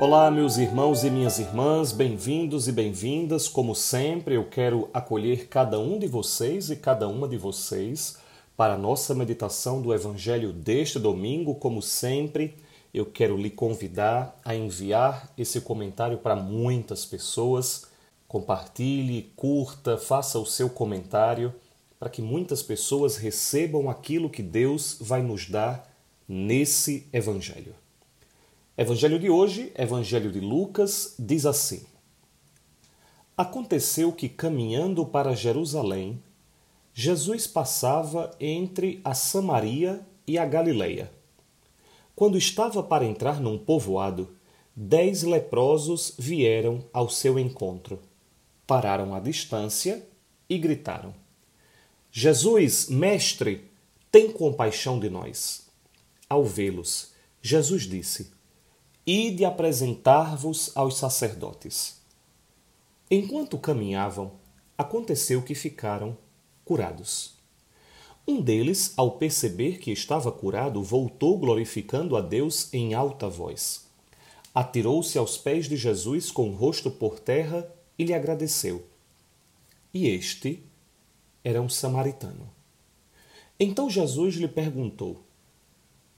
Olá, meus irmãos e minhas irmãs, bem-vindos e bem-vindas. Como sempre, eu quero acolher cada um de vocês e cada uma de vocês para a nossa meditação do Evangelho deste domingo. Como sempre, eu quero lhe convidar a enviar esse comentário para muitas pessoas. Compartilhe, curta, faça o seu comentário para que muitas pessoas recebam aquilo que Deus vai nos dar nesse Evangelho. Evangelho de hoje, Evangelho de Lucas, diz assim: Aconteceu que, caminhando para Jerusalém, Jesus passava entre a Samaria e a Galileia. Quando estava para entrar num povoado, dez leprosos vieram ao seu encontro. Pararam à distância e gritaram: Jesus, mestre, tem compaixão de nós. Ao vê-los, Jesus disse: Ide apresentar-vos aos sacerdotes. Enquanto caminhavam, aconteceu que ficaram curados. Um deles, ao perceber que estava curado, voltou glorificando a Deus em alta voz. Atirou-se aos pés de Jesus com o rosto por terra e lhe agradeceu. E este era um samaritano. Então Jesus lhe perguntou: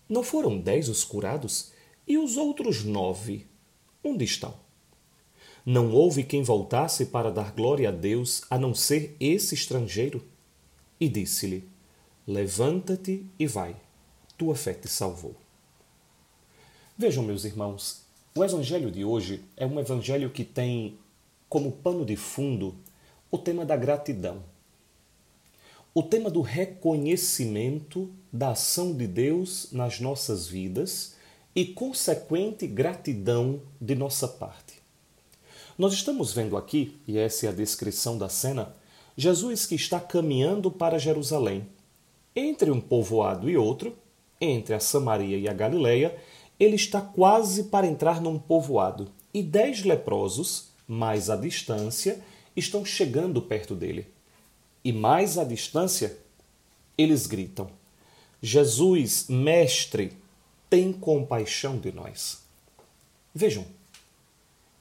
Não foram dez os curados? E os outros nove, onde estão? Não houve quem voltasse para dar glória a Deus a não ser esse estrangeiro? E disse-lhe: Levanta-te e vai, tua fé te salvou. Vejam, meus irmãos, o evangelho de hoje é um evangelho que tem como pano de fundo o tema da gratidão. O tema do reconhecimento da ação de Deus nas nossas vidas e consequente gratidão de nossa parte. Nós estamos vendo aqui, e essa é a descrição da cena, Jesus que está caminhando para Jerusalém. Entre um povoado e outro, entre a Samaria e a Galileia, ele está quase para entrar num povoado, e dez leprosos, mais à distância, estão chegando perto dele. E mais à distância, eles gritam: Jesus, mestre, tem compaixão de nós. Vejam,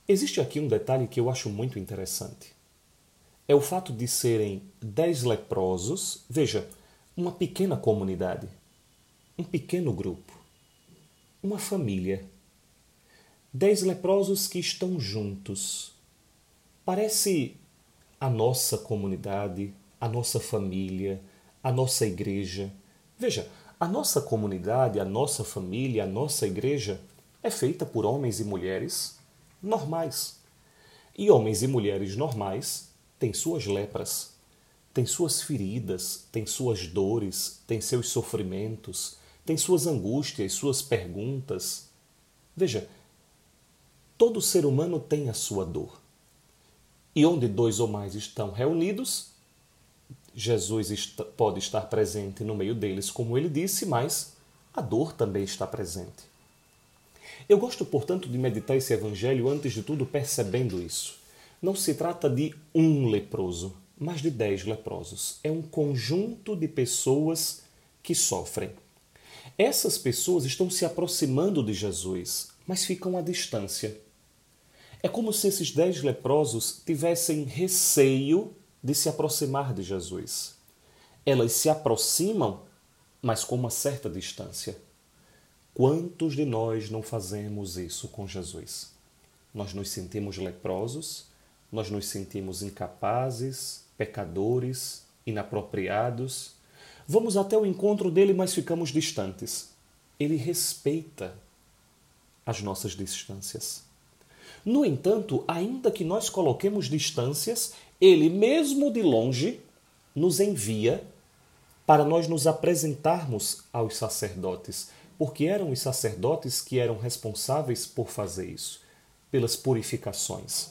existe aqui um detalhe que eu acho muito interessante. É o fato de serem dez leprosos, veja, uma pequena comunidade, um pequeno grupo, uma família. Dez leprosos que estão juntos. Parece a nossa comunidade, a nossa família, a nossa igreja. Veja, a nossa comunidade, a nossa família, a nossa igreja é feita por homens e mulheres normais. E homens e mulheres normais têm suas lepras, têm suas feridas, têm suas dores, têm seus sofrimentos, têm suas angústias, suas perguntas. Veja, todo ser humano tem a sua dor. E onde dois ou mais estão reunidos, Jesus pode estar presente no meio deles, como ele disse, mas a dor também está presente. Eu gosto, portanto, de meditar esse evangelho antes de tudo percebendo isso. Não se trata de um leproso, mas de dez leprosos. É um conjunto de pessoas que sofrem. Essas pessoas estão se aproximando de Jesus, mas ficam à distância. É como se esses dez leprosos tivessem receio de se aproximar de Jesus. Elas se aproximam, mas com uma certa distância. Quantos de nós não fazemos isso com Jesus? Nós nos sentimos leprosos, nós nos sentimos incapazes, pecadores, inapropriados. Vamos até o encontro dele, mas ficamos distantes. Ele respeita as nossas distâncias. No entanto, ainda que nós coloquemos distâncias, ele, mesmo de longe, nos envia para nós nos apresentarmos aos sacerdotes, porque eram os sacerdotes que eram responsáveis por fazer isso, pelas purificações.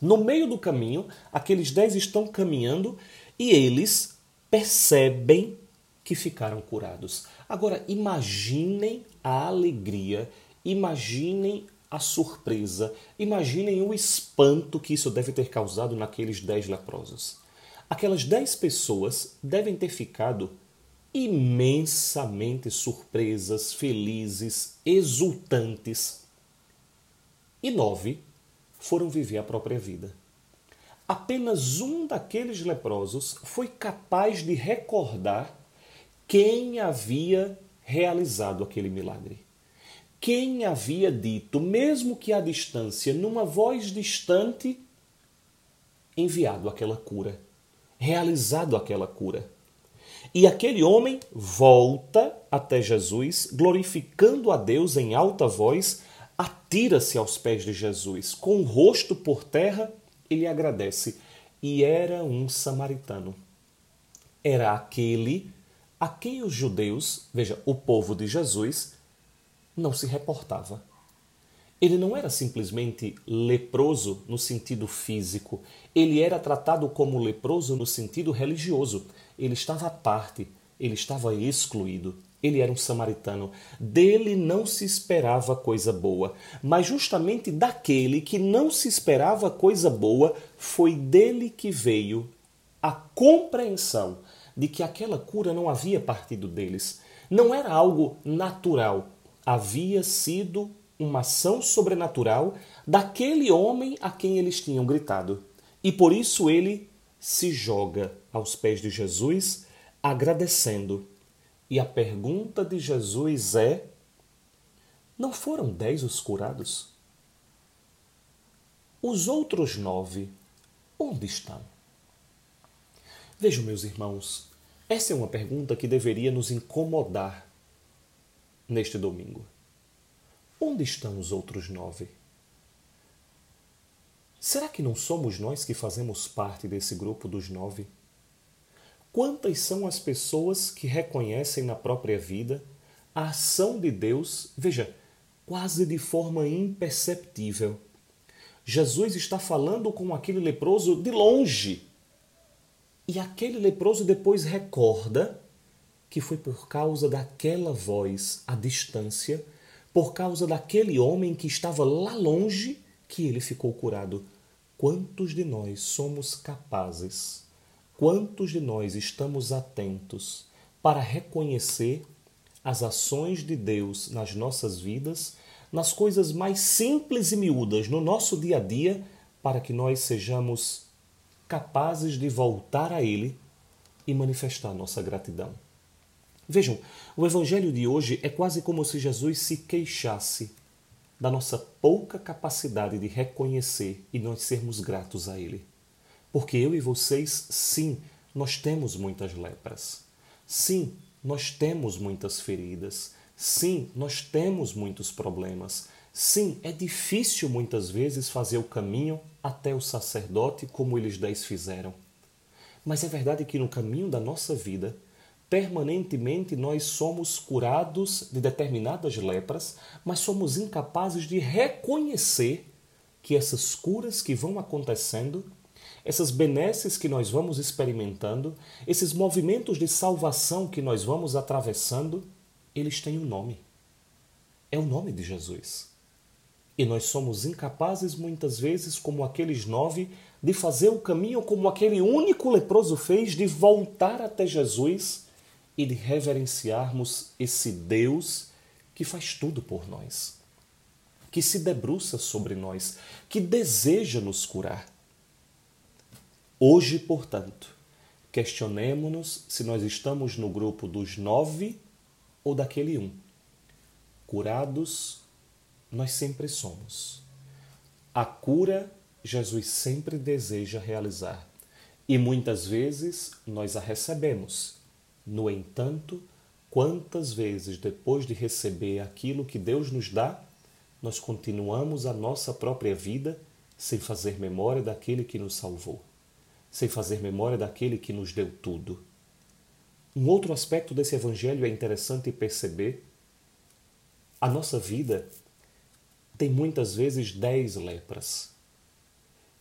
No meio do caminho, aqueles dez estão caminhando e eles percebem que ficaram curados. Agora, imaginem a alegria, imaginem a surpresa. Imaginem o espanto que isso deve ter causado naqueles dez leprosos. Aquelas dez pessoas devem ter ficado imensamente surpresas, felizes, exultantes. e nove foram viver a própria vida. Apenas um daqueles leprosos foi capaz de recordar quem havia realizado aquele milagre. Quem havia dito, mesmo que à distância, numa voz distante, enviado aquela cura, realizado aquela cura. E aquele homem volta até Jesus, glorificando a Deus em alta voz, atira-se aos pés de Jesus, com o rosto por terra, ele agradece. E era um samaritano. Era aquele a quem os judeus, veja, o povo de Jesus, não se reportava. Ele não era simplesmente leproso no sentido físico, ele era tratado como leproso no sentido religioso. Ele estava à parte, ele estava excluído. Ele era um samaritano. Dele não se esperava coisa boa, mas justamente daquele que não se esperava coisa boa, foi dele que veio a compreensão de que aquela cura não havia partido deles. Não era algo natural, havia sido uma ação sobrenatural daquele homem a quem eles tinham gritado. E por isso ele se joga aos pés de Jesus, agradecendo. E a pergunta de Jesus é: Não foram dez os curados? Os outros nove, onde estão? Vejam, meus irmãos, essa é uma pergunta que deveria nos incomodar neste domingo. Onde estão os outros nove? Será que não somos nós que fazemos parte desse grupo dos nove? Quantas são as pessoas que reconhecem na própria vida a ação de Deus, veja, quase de forma imperceptível? Jesus está falando com aquele leproso de longe. E aquele leproso depois recorda que foi por causa daquela voz à distância, por causa daquele homem que estava lá longe, que ele ficou curado. Quantos de nós somos capazes, quantos de nós estamos atentos para reconhecer as ações de Deus nas nossas vidas, nas coisas mais simples e miúdas no nosso dia a dia, para que nós sejamos capazes de voltar a Ele e manifestar nossa gratidão. Vejam, o Evangelho de hoje é quase como se Jesus se queixasse da nossa pouca capacidade de reconhecer e nós sermos gratos a Ele. Porque eu e vocês, sim, nós temos muitas lepras. Sim, nós temos muitas feridas. Sim, nós temos muitos problemas. Sim, é difícil muitas vezes fazer o caminho até o sacerdote como eles dez fizeram. Mas é verdade que no caminho da nossa vida, permanentemente nós somos curados de determinadas lepras, mas somos incapazes de reconhecer que essas curas que vão acontecendo, essas benesses que nós vamos experimentando, esses movimentos de salvação que nós vamos atravessando, eles têm um nome. É o nome de Jesus. E nós somos incapazes, muitas vezes, como aqueles nove, de fazer o caminho como aquele único leproso fez, de voltar até Jesus e de reverenciarmos esse Deus que faz tudo por nós, que se debruça sobre nós, que deseja nos curar. Hoje, portanto, questionemos-nos se nós estamos no grupo dos nove ou daquele um. Curados, nós sempre somos. A cura, Jesus sempre deseja realizar. E muitas vezes nós a recebemos no entanto, quantas vezes depois de receber aquilo que Deus nos dá, nós continuamos a nossa própria vida sem fazer memória daquele que nos salvou, sem fazer memória daquele que nos deu tudo. Um outro aspecto desse evangelho é interessante perceber. A nossa vida tem muitas vezes dez lepras.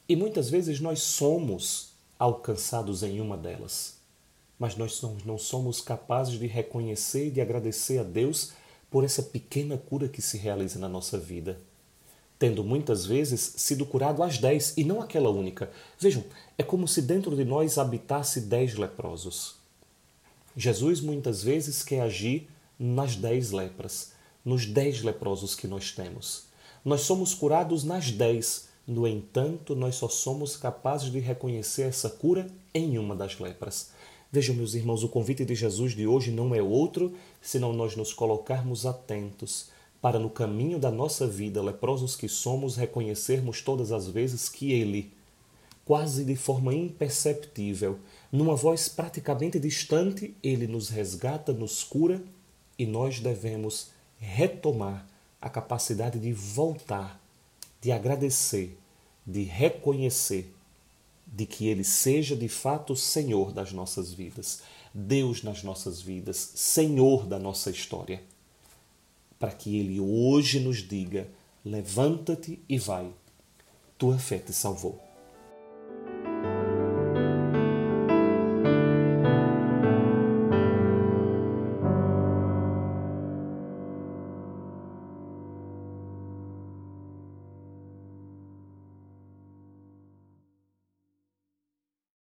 E muitas vezes nós somos alcançados em uma delas mas nós não somos capazes de reconhecer e de agradecer a Deus por essa pequena cura que se realiza na nossa vida. Tendo muitas vezes sido curado às dez e não aquela única. Vejam, é como se dentro de nós habitasse dez leprosos. Jesus muitas vezes quer agir nas dez lepras, nos dez leprosos que nós temos. Nós somos curados nas dez. No entanto, nós só somos capazes de reconhecer essa cura em uma das lepras. Vejam, meus irmãos, o convite de Jesus de hoje não é outro senão nós nos colocarmos atentos para, no caminho da nossa vida, leprosos que somos, reconhecermos todas as vezes que Ele, quase de forma imperceptível, numa voz praticamente distante, Ele nos resgata, nos cura e nós devemos retomar a capacidade de voltar, de agradecer, de reconhecer de que Ele seja de fato Senhor das nossas vidas, Deus nas nossas vidas, Senhor da nossa história. Para que Ele hoje nos diga: levanta-te e vai, tua fé te salvou.